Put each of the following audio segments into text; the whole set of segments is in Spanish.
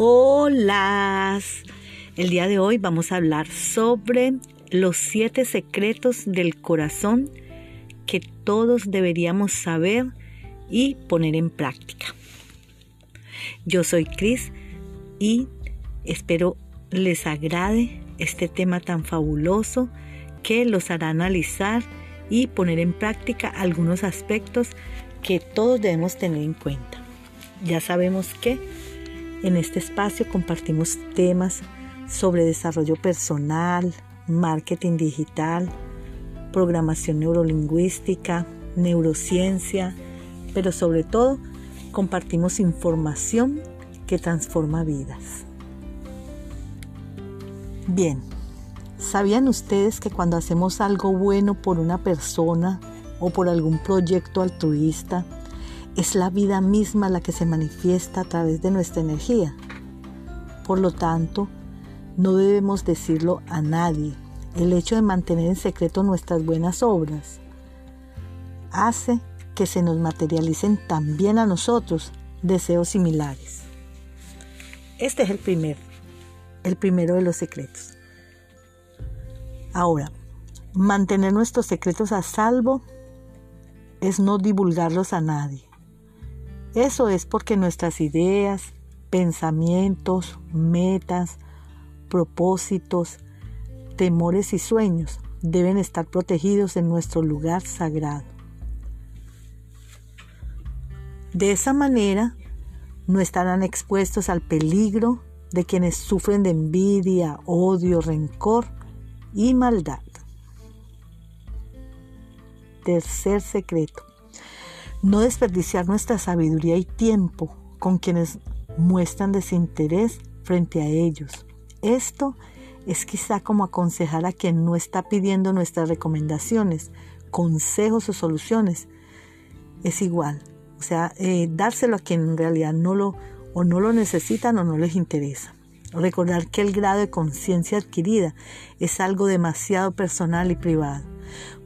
Hola. El día de hoy vamos a hablar sobre los siete secretos del corazón que todos deberíamos saber y poner en práctica. Yo soy Cris y espero les agrade este tema tan fabuloso que los hará analizar y poner en práctica algunos aspectos que todos debemos tener en cuenta. Ya sabemos que en este espacio compartimos temas sobre desarrollo personal, marketing digital, programación neurolingüística, neurociencia, pero sobre todo compartimos información que transforma vidas. Bien, ¿sabían ustedes que cuando hacemos algo bueno por una persona o por algún proyecto altruista, es la vida misma la que se manifiesta a través de nuestra energía. Por lo tanto, no debemos decirlo a nadie. El hecho de mantener en secreto nuestras buenas obras hace que se nos materialicen también a nosotros deseos similares. Este es el primero, el primero de los secretos. Ahora, mantener nuestros secretos a salvo es no divulgarlos a nadie. Eso es porque nuestras ideas, pensamientos, metas, propósitos, temores y sueños deben estar protegidos en nuestro lugar sagrado. De esa manera, no estarán expuestos al peligro de quienes sufren de envidia, odio, rencor y maldad. Tercer secreto no desperdiciar nuestra sabiduría y tiempo con quienes muestran desinterés frente a ellos. Esto es quizá como aconsejar a quien no está pidiendo nuestras recomendaciones, consejos o soluciones. Es igual. O sea, eh, dárselo a quien en realidad no lo, o no lo necesitan o no les interesa. Recordar que el grado de conciencia adquirida es algo demasiado personal y privado.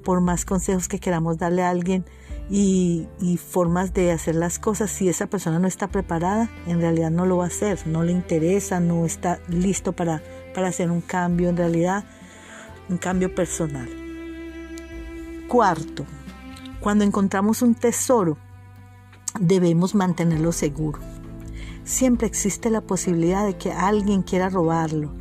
Por más consejos que queramos darle a alguien, y, formas de hacer las cosas. Si esa persona no está preparada, en realidad no lo va a hacer, no le interesa, no está listo para, para hacer un cambio, en realidad un cambio personal. Cuarto, cuando encontramos un tesoro, debemos mantenerlo seguro. Siempre existe la posibilidad de que alguien quiera robarlo.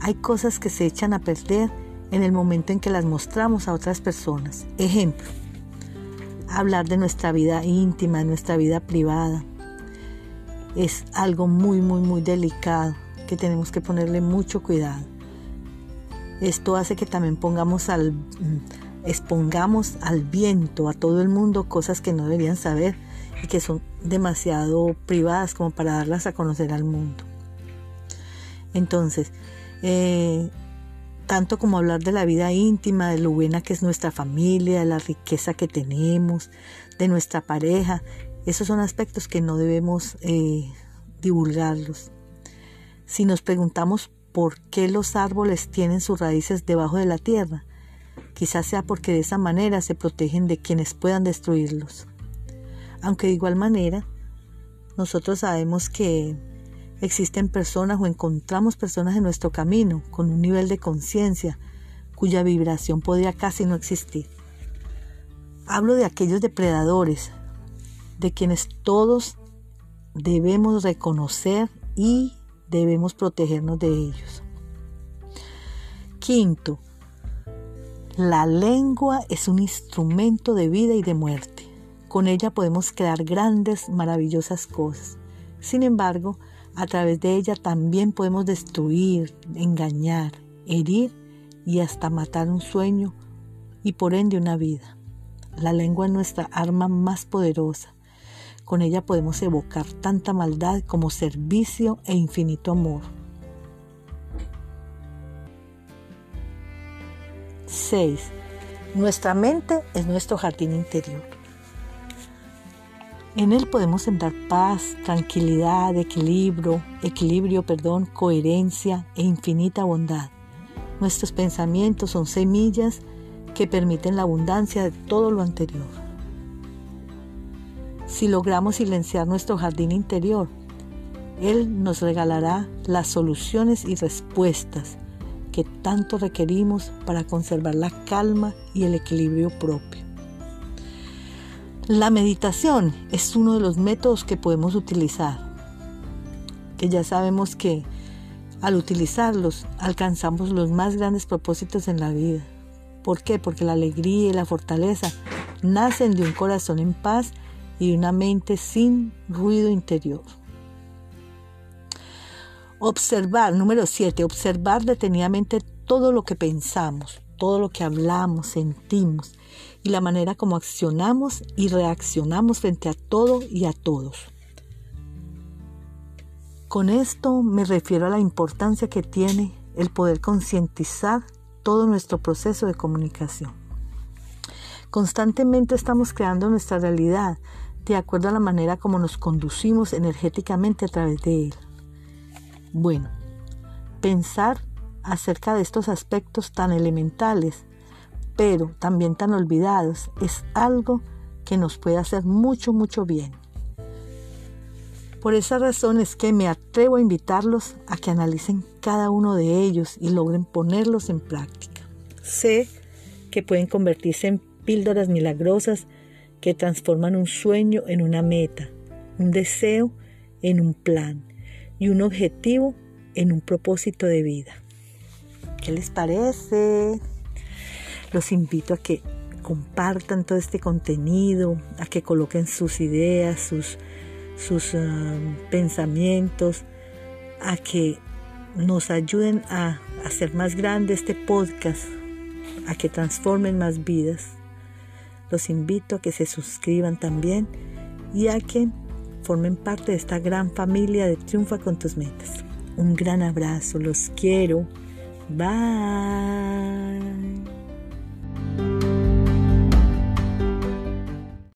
Hay cosas que se echan a perder en el momento en que las mostramos a otras personas. Ejemplo, hablar de nuestra vida íntima, de nuestra vida privada. Es algo muy, muy, muy delicado que tenemos que ponerle mucho cuidado. Esto hace que también pongamos al, mm, expongamos al viento, a todo el mundo, cosas que no deberían saber y que son demasiado privadas como para darlas a conocer al mundo. Entonces, eh, tanto como hablar de la vida íntima, de lo buena que es nuestra familia, de la riqueza que tenemos, de nuestra pareja. Esos son aspectos que no debemos eh, divulgarlos. Si nos preguntamos por qué los árboles tienen sus raíces debajo de la tierra, quizás sea porque de esa manera se protegen de quienes puedan destruirlos. Aunque de igual manera, nosotros sabemos que Existen personas o encontramos personas en nuestro camino con un nivel de conciencia cuya vibración podría casi no existir. Hablo de aquellos depredadores, de quienes todos debemos reconocer y debemos protegernos de ellos. Quinto, la lengua es un instrumento de vida y de muerte. Con ella podemos crear grandes, maravillosas cosas. Sin embargo, a través de ella también podemos destruir, engañar, herir y hasta matar un sueño y por ende una vida. La lengua es nuestra arma más poderosa. Con ella podemos evocar tanta maldad como servicio e infinito amor. 6. Nuestra mente es nuestro jardín interior. En él podemos sentar paz, tranquilidad, equilibrio, equilibrio, perdón, coherencia e infinita bondad. Nuestros pensamientos son semillas que permiten la abundancia de todo lo anterior. Si logramos silenciar nuestro jardín interior, Él nos regalará las soluciones y respuestas que tanto requerimos para conservar la calma y el equilibrio propio. La meditación es uno de los métodos que podemos utilizar, que ya sabemos que al utilizarlos alcanzamos los más grandes propósitos en la vida. ¿Por qué? Porque la alegría y la fortaleza nacen de un corazón en paz y una mente sin ruido interior. Observar, número 7, observar detenidamente todo lo que pensamos, todo lo que hablamos, sentimos y la manera como accionamos y reaccionamos frente a todo y a todos. Con esto me refiero a la importancia que tiene el poder concientizar todo nuestro proceso de comunicación. Constantemente estamos creando nuestra realidad de acuerdo a la manera como nos conducimos energéticamente a través de él. Bueno, pensar acerca de estos aspectos tan elementales, pero también tan olvidados, es algo que nos puede hacer mucho, mucho bien. Por esa razón es que me atrevo a invitarlos a que analicen cada uno de ellos y logren ponerlos en práctica. Sé que pueden convertirse en píldoras milagrosas que transforman un sueño en una meta, un deseo en un plan y un objetivo en un propósito de vida. ¿Qué les parece? Los invito a que compartan todo este contenido, a que coloquen sus ideas, sus, sus ah, pensamientos, a que nos ayuden a hacer más grande este podcast, a que transformen más vidas. Los invito a que se suscriban también y a que formen parte de esta gran familia de Triunfa con tus metas. Un gran abrazo, los quiero. Bye.